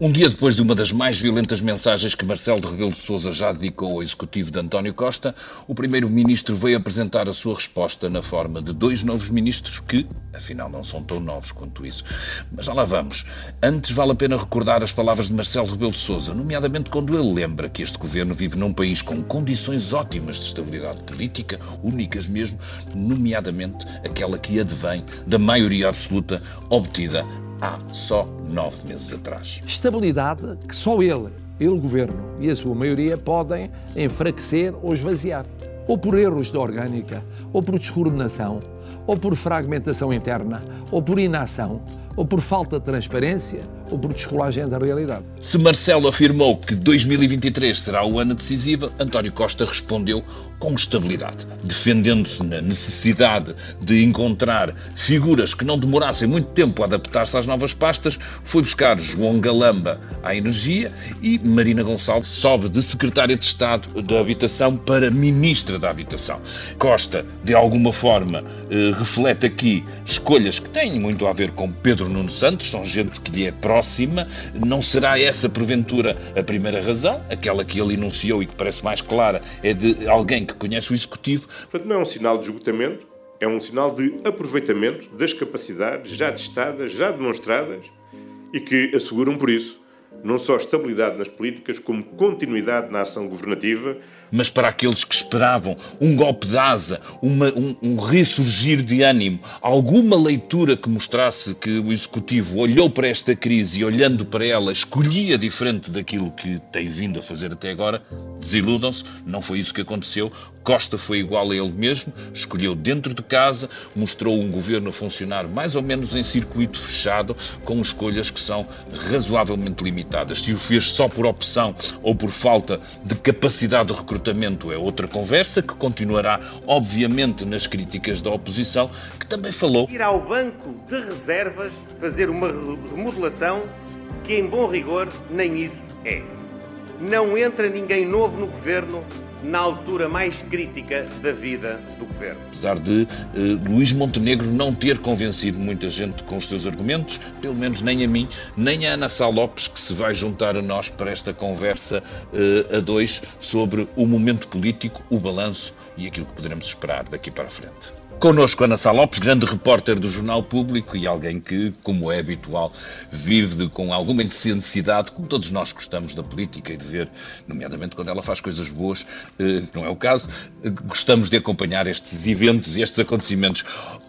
Um dia depois de uma das mais violentas mensagens que Marcelo Rebelo de Sousa já dedicou ao executivo de António Costa, o primeiro-ministro veio apresentar a sua resposta na forma de dois novos ministros que, afinal, não são tão novos quanto isso. Mas já lá vamos. Antes vale a pena recordar as palavras de Marcelo Rebelo de Sousa, nomeadamente quando ele lembra que este governo vive num país com condições ótimas de estabilidade política, únicas mesmo, nomeadamente aquela que advém da maioria absoluta obtida há só nove meses atrás. Estabilidade que só ele, ele governo e a sua maioria podem enfraquecer ou esvaziar. Ou por erros de orgânica, ou por descoordenação, ou por fragmentação interna, ou por inação, ou por falta de transparência, ou por descolagem da realidade. Se Marcelo afirmou que 2023 será o ano decisivo, António Costa respondeu com estabilidade, defendendo-se na necessidade de encontrar figuras que não demorassem muito tempo a adaptar-se às novas pastas, foi buscar João Galamba à energia e Marina Gonçalves sobe de secretária de Estado da Habitação para ministra da Habitação. Costa, de alguma forma, eh, reflete aqui escolhas que têm muito a ver com Pedro Nuno Santos, são gente que lhe é próxima. Não será essa, porventura, a primeira razão? Aquela que ele enunciou e que parece mais clara é de alguém que que conhece o Executivo. Portanto, não é um sinal de esgotamento, é um sinal de aproveitamento das capacidades já testadas, já demonstradas e que asseguram, por isso, não só estabilidade nas políticas, como continuidade na ação governativa. Mas para aqueles que esperavam um golpe de asa, uma, um, um, ressurgir de ânimo, alguma leitura que mostrasse que o Executivo olhou para esta crise e, olhando para ela, escolhia diferente daquilo que tem vindo a fazer até agora, desiludam-se, não foi isso que aconteceu. Costa foi igual a ele mesmo, escolheu dentro de casa, mostrou um governo a funcionar mais ou menos em circuito fechado, com escolhas que são razoavelmente limitadas. Se o fez só por opção ou por falta de capacidade de recrutamento é outra conversa que continuará, obviamente, nas críticas da oposição, que também falou. Ir ao banco de reservas fazer uma remodelação que, em bom rigor, nem isso é. Não entra ninguém novo no governo na altura mais crítica da vida do governo. Apesar de uh, Luís Montenegro não ter convencido muita gente com os seus argumentos, pelo menos nem a mim, nem a Ana Sá Lopes, que se vai juntar a nós para esta conversa uh, a dois sobre o momento político, o balanço e aquilo que poderemos esperar daqui para a frente. Connosco Ana Sá Lopes, grande repórter do Jornal Público e alguém que, como é habitual, vive com alguma intensidade, como todos nós gostamos da política e de ver, nomeadamente quando ela faz coisas boas, eh, não é o caso, eh, gostamos de acompanhar estes eventos e estes acontecimentos.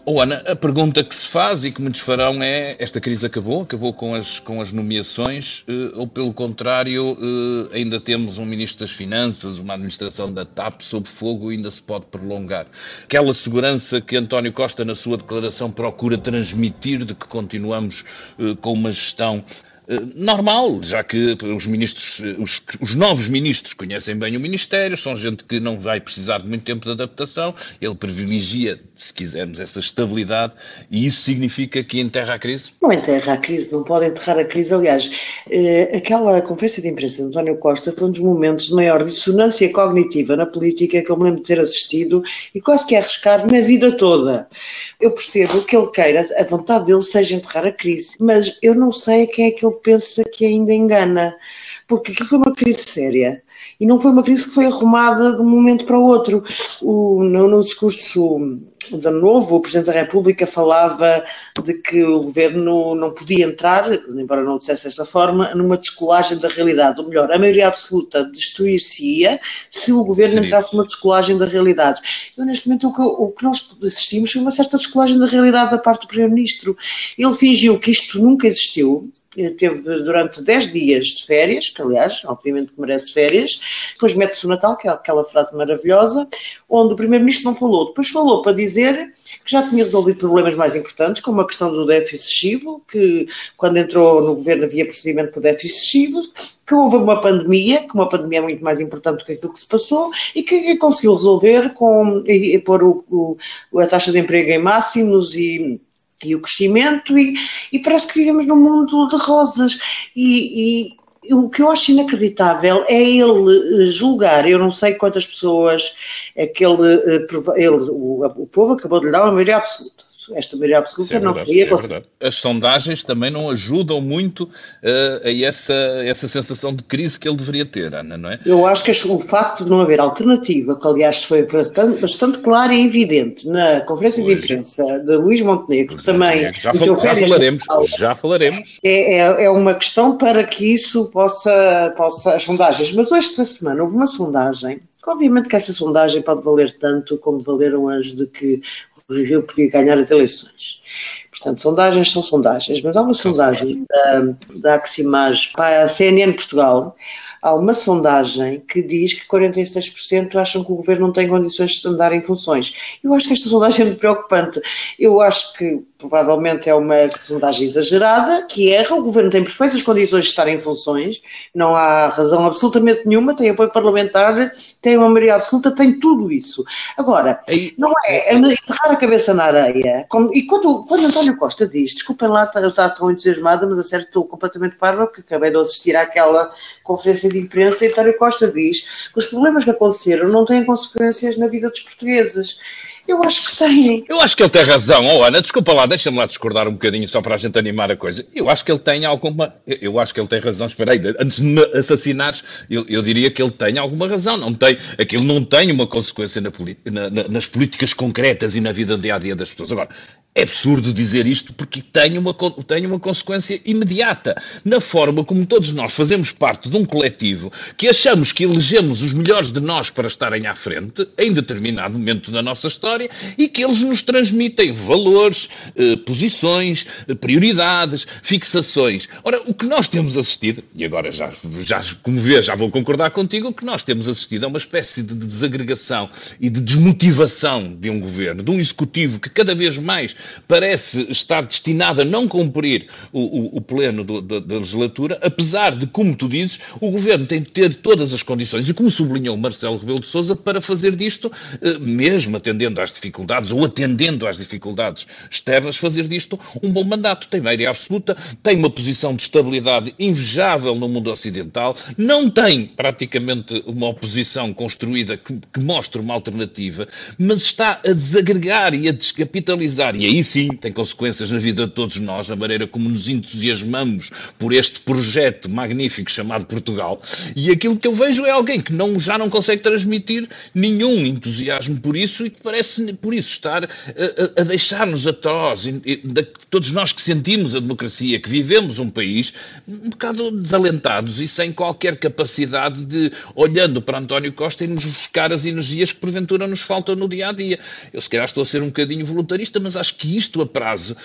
Oh, Ana, a pergunta que se faz e que muitos farão é: esta crise acabou? Acabou com as, com as nomeações? Eh, ou, pelo contrário, ainda temos um Ministro das Finanças, uma administração da TAP sob fogo e ainda se pode prolongar? Aquela segurança que António Costa, na sua declaração, procura transmitir de que continuamos uh, com uma gestão eh, normal, já que os ministros, os, os, novos ministros conhecem bem o Ministério, são gente que não vai precisar de muito tempo de adaptação, ele privilegia, se quisermos, essa estabilidade e isso significa que enterra a crise? Não enterra a crise, não pode enterrar a crise. Aliás, eh, aquela conferência de imprensa de António Costa foi um dos momentos de maior dissonância cognitiva na política que eu me lembro de ter assistido e quase que arriscar na vida toda. Eu percebo que ele queira, a vontade dele seja enterrar a crise, mas eu não sei quem é que ele pensa que ainda engana, porque aquilo foi uma crise séria. E não foi uma crise que foi arrumada de um momento para o outro. O, no, no discurso de novo, o Presidente da República falava de que o governo não podia entrar, embora não o dissesse desta forma, numa descolagem da realidade. Ou melhor, a maioria absoluta destruir-se-ia se o governo entrasse numa descolagem da realidade. Eu, neste momento, o que, o que nós assistimos foi uma certa descolagem da realidade da parte do Primeiro-Ministro. Ele fingiu que isto nunca existiu, teve durante 10 dias de férias, que aliás, obviamente que merece férias, depois mete-se o Natal, que é aquela frase maravilhosa, onde o Primeiro-Ministro não falou, depois falou para dizer que já tinha resolvido problemas mais importantes, como a questão do déficit excessivo, que quando entrou no governo havia procedimento o déficit excessivo, que houve uma pandemia, que uma pandemia é muito mais importante do que aquilo que se passou, e que conseguiu resolver com e, e pôr o, o, a taxa de emprego em máximos e e o crescimento, e, e, parece que vivemos num mundo de rosas. E, e, o que eu acho inacreditável é ele eh, julgar, eu não sei quantas pessoas, aquele, eh, ele, o, o povo acabou de lhe dar uma maioria absoluta esta maioria absoluta é não foi é As sondagens também não ajudam muito uh, a essa, essa sensação de crise que ele deveria ter, Ana, não é? Eu acho que o facto de não haver alternativa, que aliás foi bastante, bastante claro e evidente na conferência pois. de imprensa de Luís Montenegro, que também... Já, fal já falaremos, já falaremos. É, é, é, uma questão para que isso possa, possa... As sondagens, mas hoje, esta semana, houve uma sondagem Obviamente que essa sondagem pode valer tanto como valeram as de que o Rio podia ganhar as eleições. Portanto, sondagens são sondagens, mas há uma sondagem da, da Aximage para a CNN Portugal, há uma sondagem que diz que 46% acham que o governo não tem condições de andar em funções. Eu acho que esta sondagem é muito preocupante. Eu acho que provavelmente é uma sondagem exagerada, que erra. O governo tem perfeitas condições de estar em funções, não há razão absolutamente nenhuma, tem apoio parlamentar, tem uma maioria absoluta, tem tudo isso. Agora, não é, é enterrar a cabeça na areia. Como, e quando, quando António Costa diz, desculpem lá, eu estava tão entusiasmada, mas a certo estou completamente parva, porque acabei de assistir àquela conferência de imprensa e António Costa diz que os problemas que aconteceram não têm consequências na vida dos portugueses. Eu acho que tem. Eu acho que ele tem razão. Oh, Ana, desculpa lá, deixa-me lá discordar um bocadinho só para a gente animar a coisa. Eu acho que ele tem alguma. Eu acho que ele tem razão. Espera aí, antes de me assassinares, eu, eu diria que ele tem alguma razão. Não tem, aquilo não tem uma consequência na, na, nas políticas concretas e na vida dia a dia das pessoas. Agora, é absurdo dizer isto porque tem uma, tem uma consequência imediata na forma como todos nós fazemos parte de um coletivo que achamos que elegemos os melhores de nós para estarem à frente em determinado momento da nossa história e que eles nos transmitem valores, eh, posições, eh, prioridades, fixações. Ora, o que nós temos assistido, e agora já, já como vês, já vou concordar contigo, o que nós temos assistido é uma espécie de desagregação e de desmotivação de um governo, de um executivo que cada vez mais parece estar destinado a não cumprir o, o, o pleno do, do, da legislatura, apesar de, como tu dizes, o governo tem de ter todas as condições, e como sublinhou Marcelo Rebelo de Sousa, para fazer disto, eh, mesmo atendendo às dificuldades ou atendendo às dificuldades externas, fazer disto um bom mandato. Tem maioria absoluta, tem uma posição de estabilidade invejável no mundo ocidental, não tem praticamente uma oposição construída que, que mostre uma alternativa, mas está a desagregar e a descapitalizar, e aí aí sim tem consequências na vida de todos nós, na maneira como nos entusiasmamos por este projeto magnífico chamado Portugal. E aquilo que eu vejo é alguém que não, já não consegue transmitir nenhum entusiasmo por isso e que parece, por isso, estar a, a, a deixar-nos atroz, todos nós que sentimos a democracia, que vivemos um país, um bocado desalentados e sem qualquer capacidade de, olhando para António Costa, nos buscar as energias que porventura nos faltam no dia a dia. Eu, se calhar, estou a ser um bocadinho voluntarista, mas acho que que isto a prazo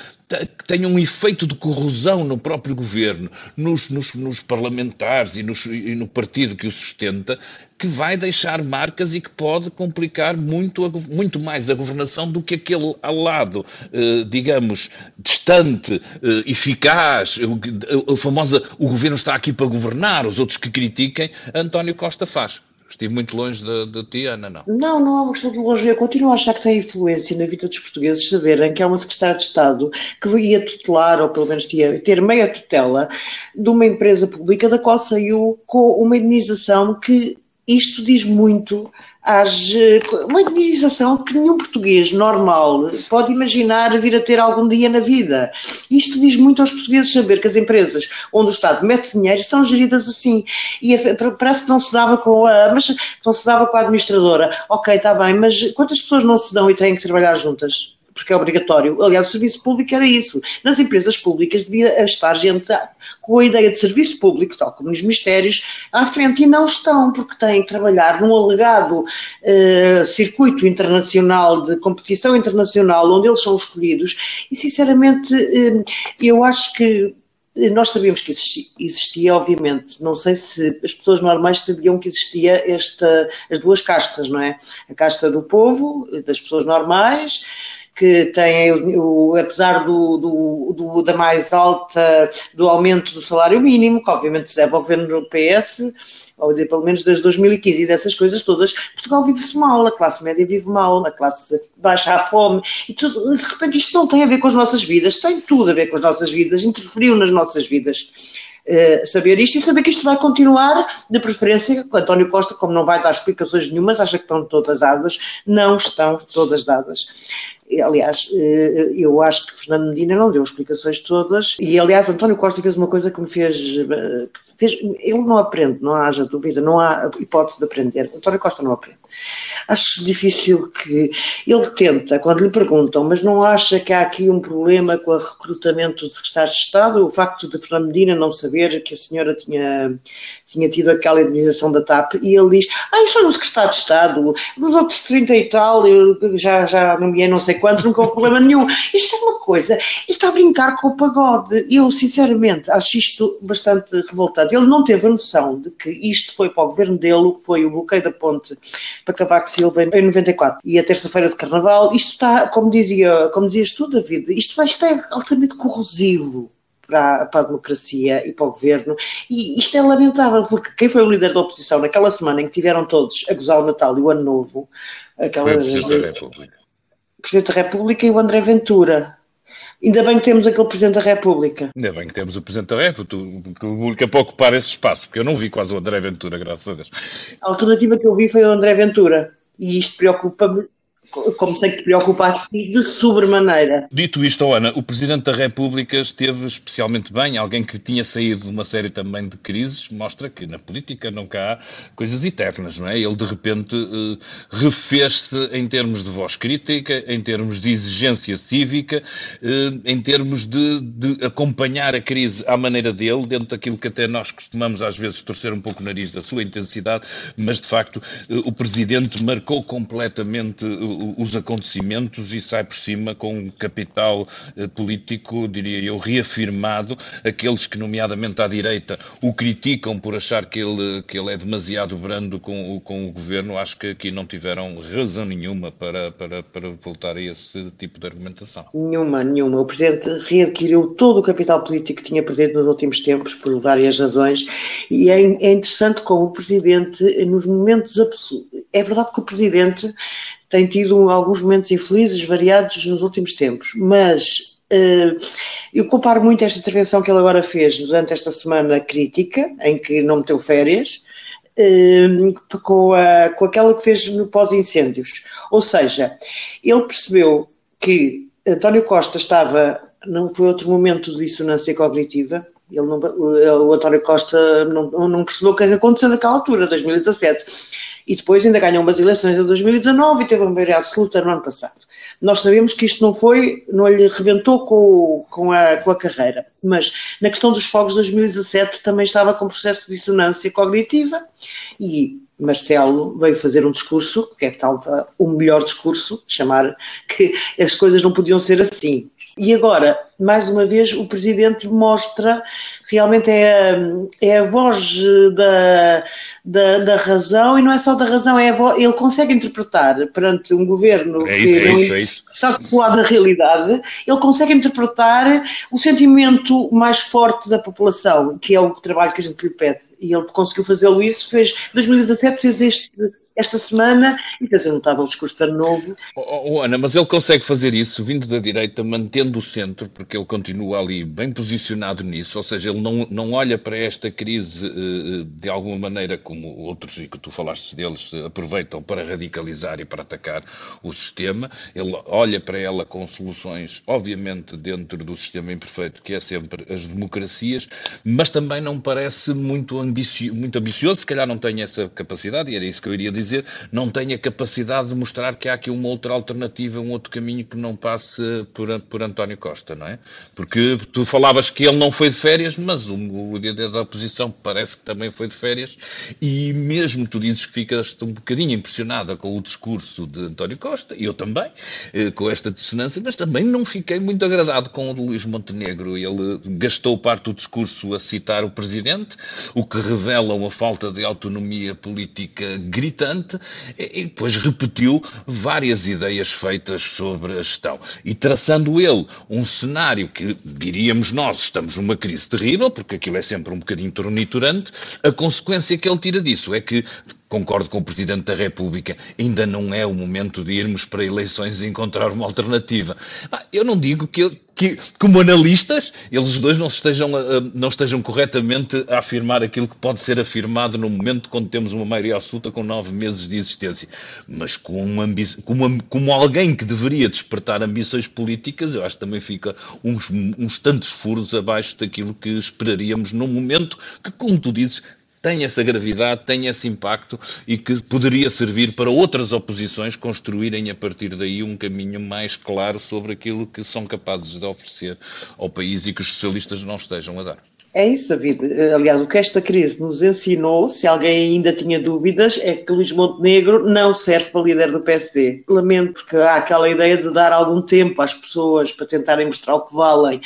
tenha um efeito de corrosão no próprio governo, nos, nos, nos parlamentares e, nos, e, no partido que o sustenta, que vai deixar marcas e que pode complicar muito, muito mais a governação do que aquele ao lado, eh, digamos, distante, eh, eficaz, o, a famosa o governo está aqui para governar, os outros que critiquem, António Costa faz. Estive muito longe de, de ti, Ana, não? Não, não é uma questão de longe. Eu continuo a achar que tem influência na vida dos portugueses saberem que há uma secretária de Estado que ia tutelar, ou pelo menos ia ter meia tutela, de uma empresa pública da qual saiu com uma indenização que isto diz muito às, uma indenização que nenhum português normal pode imaginar vir a ter algum dia na vida. Isto diz muito aos portugueses saber que as empresas onde o Estado mete dinheiro são geridas assim. E parece que não se dava com a, mas não se dava com a administradora. Ok, está bem, mas quantas pessoas não se dão e têm que trabalhar juntas? Porque é obrigatório. Aliás, o serviço público era isso. Nas empresas públicas devia estar gente com a ideia de serviço público, tal como nos mistérios, à frente, e não estão, porque têm que trabalhar num alegado uh, circuito internacional, de competição internacional, onde eles são escolhidos, e sinceramente, uh, eu acho que nós sabíamos que existia, obviamente, não sei se as pessoas normais sabiam que existia esta, as duas castas, não é? A casta do povo, das pessoas normais, que tem, o, apesar do, do, do, da mais alta, do aumento do salário mínimo, que obviamente se deve ao governo do PS, ou de, pelo menos desde 2015 e dessas coisas todas, Portugal vive-se mal, a classe média vive mal, a classe baixa a fome, e tudo, de repente isto não tem a ver com as nossas vidas, tem tudo a ver com as nossas vidas, interferiu nas nossas vidas. Uh, saber isto e saber que isto vai continuar, de preferência, António Costa, como não vai dar explicações nenhumas, acha que estão todas dadas, não estão todas dadas. Aliás, eh, eu acho que Fernando Medina não deu explicações todas e, aliás, António Costa fez uma coisa que me fez, eh, fez ele não aprende, não haja dúvida, não há hipótese de aprender. António Costa não aprende. Acho difícil que ele tenta, quando lhe perguntam, mas não acha que há aqui um problema com o recrutamento de secretários de Estado, o facto de Fernando Medina não saber que a senhora tinha, tinha tido aquela indenização da TAP, e ele diz, ah, isso é no secretário de Estado, nos outros 30 e tal, eu já, já nomeei não sei quantos, nunca houve problema nenhum. Isto é uma coisa, ele está a brincar com o pagode. Eu, sinceramente, acho isto bastante revoltante. Ele não teve a noção de que isto foi para o governo dele, foi o bloqueio da ponte para Cavaco Silva em 94 e a terça-feira de Carnaval. Isto está, como, dizia, como dizias tu, David, isto vai estar altamente corrosivo. Para, para, a democracia e para o governo. E isto é lamentável, porque quem foi o líder da oposição naquela semana em que tiveram todos a gozar o Natal e o Ano Novo, aquelas, foi o Presidente da República. Presidente da República e o André Ventura. Ainda bem que temos aquele Presidente da República. Ainda bem que temos o Presidente da República, que pouco ocupar esse espaço, porque eu não vi quase o André Ventura, graças a Deus. A alternativa que eu vi foi o André Ventura. E isto preocupa-me como sei que te preocupa aqui, de sobremaneira. Dito isto, Ana, o Presidente da República esteve especialmente bem, alguém que tinha saído de uma série também de crises, mostra que na política nunca há coisas eternas, não é? Ele de repente uh, refez-se em termos de voz crítica, em termos de exigência cívica, uh, em termos de, de, acompanhar a crise à maneira dele, dentro daquilo que até nós costumamos às vezes torcer um pouco o nariz da sua intensidade, mas de facto uh, o Presidente marcou completamente os acontecimentos e sai por cima com um capital eh, político, diria eu, reafirmado. Aqueles que, nomeadamente à direita, o criticam por achar que ele, que ele é demasiado brando com, com o governo, acho que aqui não tiveram razão nenhuma para, para, para voltar a esse tipo de argumentação. Nenhuma, nenhuma. O Presidente readquiriu todo o capital político que tinha perdido nos últimos tempos, por várias razões, e é, é interessante como o Presidente, nos momentos absolutos. É verdade que o Presidente tem tido alguns momentos infelizes, variados nos últimos tempos, mas uh, eu comparo muito esta intervenção que ele agora fez durante esta semana crítica, em que não meteu férias, uh, com, a, com aquela que fez no pós-incêndios. Ou seja, ele percebeu que António Costa estava, não foi outro momento de dissonância cognitiva, ele não, o, o António Costa não, não percebeu o que aconteceu naquela altura, 2017 e depois ainda ganhou umas eleições em 2019 e teve uma maioria absoluta no ano passado. Nós sabemos que isto não foi, não lhe rebentou com, com, a, com a carreira, mas na questão dos fogos de 2017 também estava com processo de dissonância cognitiva e Marcelo veio fazer um discurso, que é tal o melhor discurso, chamar que as coisas não podiam ser assim. E agora, mais uma vez, o Presidente mostra, realmente é, é a voz da, da, da, razão, e não é só da razão, é voz, ele consegue interpretar perante um governo é isso, que é isso, é isso. está colado da realidade, ele consegue interpretar o sentimento mais forte da população, que é o trabalho que a gente lhe pede. E ele conseguiu fazê-lo isso, fez, 2017 fez este esta semana e fazer um notável discurso de ano novo. Oh, oh, Ana, mas ele consegue fazer isso vindo da direita, mantendo o centro, porque ele continua ali bem posicionado nisso, ou seja, ele não, não olha para esta crise uh, de alguma maneira como outros, e que tu falaste deles, aproveitam para radicalizar e para atacar o sistema, ele olha para ela com soluções, obviamente, dentro do sistema imperfeito, que é sempre as democracias, mas também não parece muito, ambicio, muito ambicioso, se calhar não tem essa capacidade, e era isso que eu iria dizer dizer, não tem a capacidade de mostrar que há aqui uma outra alternativa, um outro caminho que não passe por, por António Costa, não é? Porque tu falavas que ele não foi de férias, mas o, o líder da oposição parece que também foi de férias, e mesmo tu dizes que ficas um bocadinho impressionada com o discurso de António Costa, e eu também, eh, com esta dissonância, mas também não fiquei muito agradado com o de Luís Montenegro. Ele gastou parte do discurso a citar o presidente, o que revela uma falta de autonomia política gritante bastante e depois repetiu várias ideias feitas sobre a gestão. E traçando ele um cenário que diríamos nós, estamos numa crise terrível, porque aquilo é sempre um bocadinho torniturante, a consequência que ele tira disso é que concordo com o Presidente da República, ainda não é o momento de irmos para eleições e encontrar uma alternativa. Eu não digo que, que como analistas, eles dois não estejam, não estejam corretamente a afirmar aquilo que pode ser afirmado no momento quando temos uma maioria absoluta com nove meses de existência. Mas como, como, como alguém que deveria despertar ambições políticas, eu acho que também fica uns, uns tantos furos abaixo daquilo que esperaríamos num momento que, como tu dizes, tem essa gravidade, tem esse impacto e que poderia servir para outras oposições construírem a partir daí um caminho mais claro sobre aquilo que são capazes de oferecer ao país e que os socialistas não estejam a dar. É isso, David. Aliás, o que esta crise nos ensinou, se alguém ainda tinha dúvidas, é que Luís Montenegro não serve para líder do PSD. Lamento, porque há aquela ideia de dar algum tempo às pessoas para tentarem mostrar o que valem.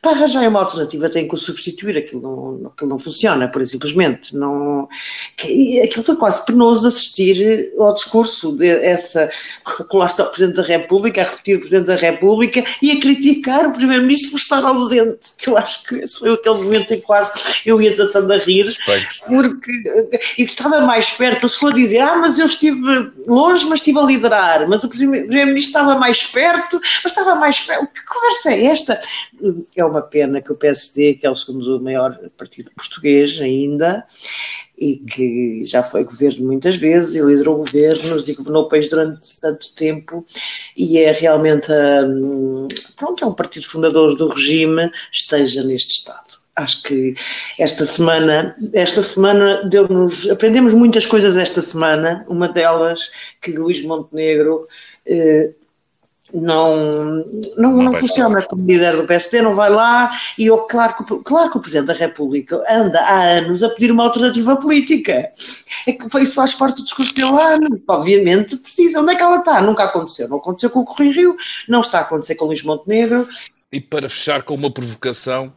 Para arranjar uma alternativa tem que o substituir, aquilo não, aquilo não funciona, por simplesmente. Não, aquilo foi quase penoso assistir ao discurso dessa colar-se ao Presidente da República, a repetir o Presidente da República e a criticar o Primeiro-Ministro por estar ausente, eu acho que esse foi aquele momento em que quase eu ia tentando a rir, porque e estava mais perto, se for dizer, ah, mas eu estive longe, mas estive a liderar, mas o Primeiro-Ministro estava mais perto, mas estava mais perto. Que conversa é esta? É uma pena que o PSD, que é o segundo maior partido português ainda, e que já foi governo muitas vezes e liderou governos e governou o país durante tanto tempo e é realmente, um, pronto, é um partido fundador do regime, esteja neste estado acho que esta semana, esta semana deu-nos, aprendemos muitas coisas esta semana, uma delas que Luís Montenegro eh, não, não, não, não funciona como líder do PSD, não vai lá e eu, claro, que, claro que o Presidente da República anda há anos a pedir uma alternativa política. É que foi isso faz parte do discurso dele há anos. Obviamente precisa. Onde é que ela está? Nunca aconteceu. Não aconteceu com o Correio Rio, não está a acontecer com o Luís Montenegro. E para fechar com uma provocação,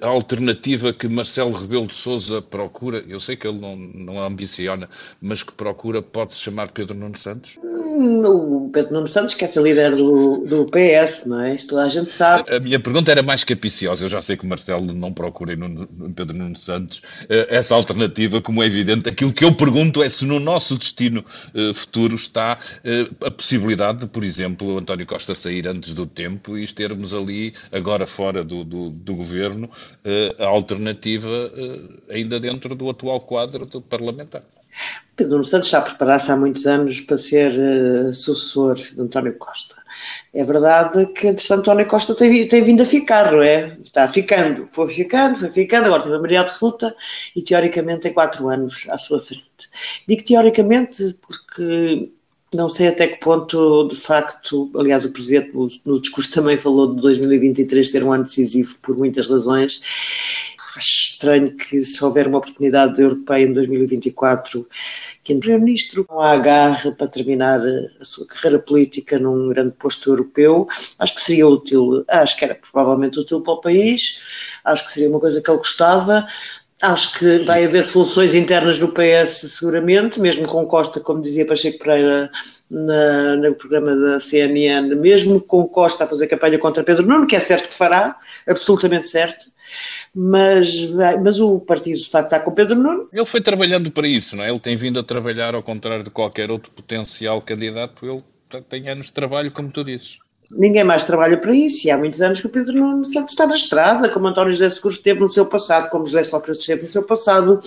a alternativa que Marcelo Rebelo de Sousa procura, eu sei que ele não, não ambiciona, mas que procura, pode-se chamar Pedro Nuno Santos? Hum, o Pedro Nuno Santos quer ser líder do, do PS, não é? Isso toda a gente sabe. A minha pergunta era mais capiciosa. Eu já sei que Marcelo não procura em Pedro Nuno Santos eh, essa alternativa, como é evidente. Aquilo que eu pergunto é se no nosso destino eh, futuro está a possibilidade de, por exemplo, António Costa sair antes do tempo e termos ali, agora fora do, do, do governo, governo eh, a alternativa eh, ainda dentro do atual quadro do parlamentar. Pedro Nuno Santos está a preparar-se há muitos anos para ser uh, sucessor de António Costa. É verdade que, António Costa tem, tem, vindo a ficar, não é? Está ficando, foi ficando, foi ficando, agora tem a maioria absoluta e, teoricamente, tem quatro anos à sua frente. Digo teoricamente porque não sei até que ponto, de facto, aliás, o Presidente no, discurso também falou de 2023 ser um ano decisivo por muitas razões. Acho estranho que se houver uma oportunidade de europeia em 2024 que o Primeiro-Ministro não há agarre para terminar a sua carreira política num grande posto europeu, acho que seria útil, acho que era provavelmente útil para o país, acho que seria uma coisa que ele gostava, Acho que vai haver soluções internas no PS, seguramente, mesmo com Costa, como dizia Pacheco Pereira na, no programa da CNN, mesmo com Costa a fazer campanha contra Pedro Nuno, que é certo que fará, absolutamente certo, mas, mas o partido de facto está com Pedro Nuno. Ele foi trabalhando para isso, não é? Ele tem vindo a trabalhar, ao contrário de qualquer outro potencial candidato, ele tem anos de trabalho, como tu dizes. Ninguém mais trabalha para isso, e há muitos anos que o Pedro Nuno Santos está na estrada, como António José Seguro teve no seu passado, como José Sócrates teve no seu passado,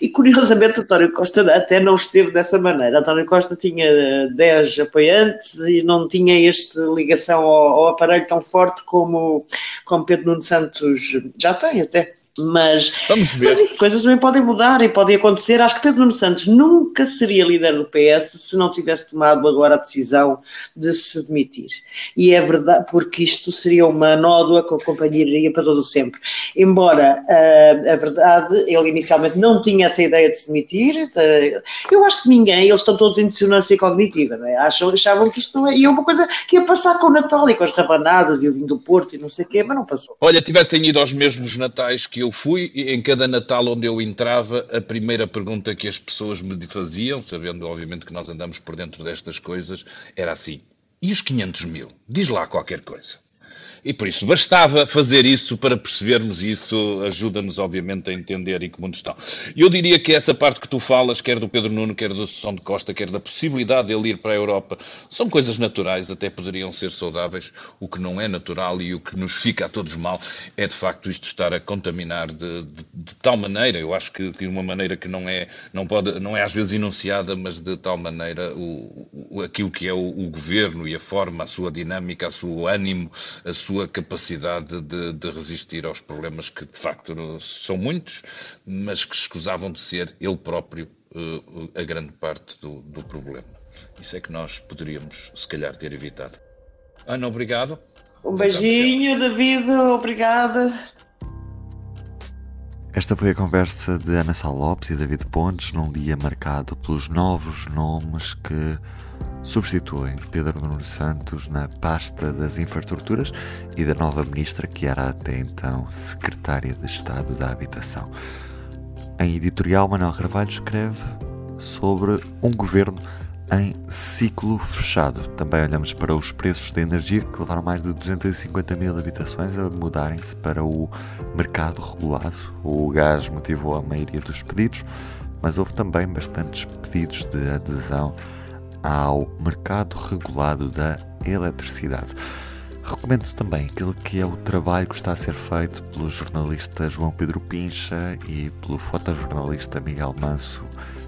e curiosamente António Costa até não esteve dessa maneira. António Costa tinha 10 apoiantes e não tinha esta ligação ao, ao aparelho tão forte como, como Pedro Nuno Santos já tem até. Mas, Vamos ver. mas coisas também podem mudar e podem acontecer. Acho que Pedro Nuno Santos nunca seria líder do PS se não tivesse tomado agora a decisão de se demitir. E é verdade, porque isto seria uma nódoa que acompanharia para todo o sempre. Embora uh, a verdade, ele inicialmente não tinha essa ideia de se demitir, uh, eu acho que ninguém, eles estão todos em dissonância cognitiva, não é? Acham, achavam que isto não é. E é uma coisa que ia passar com o Natal e com as rabanadas e o vinho do Porto e não sei o quê, mas não passou. Olha, tivessem ido aos mesmos Natais que eu eu fui, em cada Natal onde eu entrava, a primeira pergunta que as pessoas me faziam, sabendo obviamente que nós andamos por dentro destas coisas, era assim: e os 500 mil? Diz lá qualquer coisa. E por isso bastava fazer isso para percebermos isso, ajuda-nos obviamente a entender em que mundo estão. Eu diria que essa parte que tu falas, quer do Pedro Nuno, quer da Sussão de Costa, quer da possibilidade dele ir para a Europa, são coisas naturais, até poderiam ser saudáveis. O que não é natural e o que nos fica a todos mal é de facto isto estar a contaminar de, de, de tal maneira, eu acho que de uma maneira que não é, não pode, não é às vezes enunciada, mas de tal maneira o, o aquilo que é o, o governo e a forma, a sua dinâmica, o seu ânimo, a sua sua capacidade de, de, resistir aos problemas que de facto são muitos, mas que escusavam de ser ele próprio uh, a grande parte do, do, problema. Isso é que nós poderíamos, se calhar, ter evitado. Ana, obrigado. Um beijinho, David, obrigada. Esta foi a conversa de Ana Sá Lopes e David Pontes num dia marcado pelos novos nomes que substituem Pedro Nuno Santos na pasta das infraestruturas e da nova ministra que era até então secretária de Estado da Habitação. Em editorial, Manuel Carvalho escreve sobre um governo em ciclo fechado. Também olhamos para os preços da energia que levaram mais de 250 mil habitações a mudarem-se para o mercado regulado. O gás motivou a maioria dos pedidos, mas houve também bastantes pedidos de adesão ao mercado regulado da eletricidade. Recomendo também aquele que é o trabalho que está a ser feito pelo jornalista João Pedro Pincha e pelo fotojornalista Miguel Manso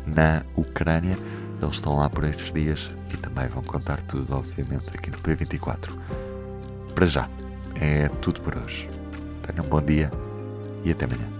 na Ucrânia. Eles estão lá por estes dias e também vão contar tudo, obviamente, aqui no P24. Para já, é tudo por hoje. Tenham um bom dia e até amanhã.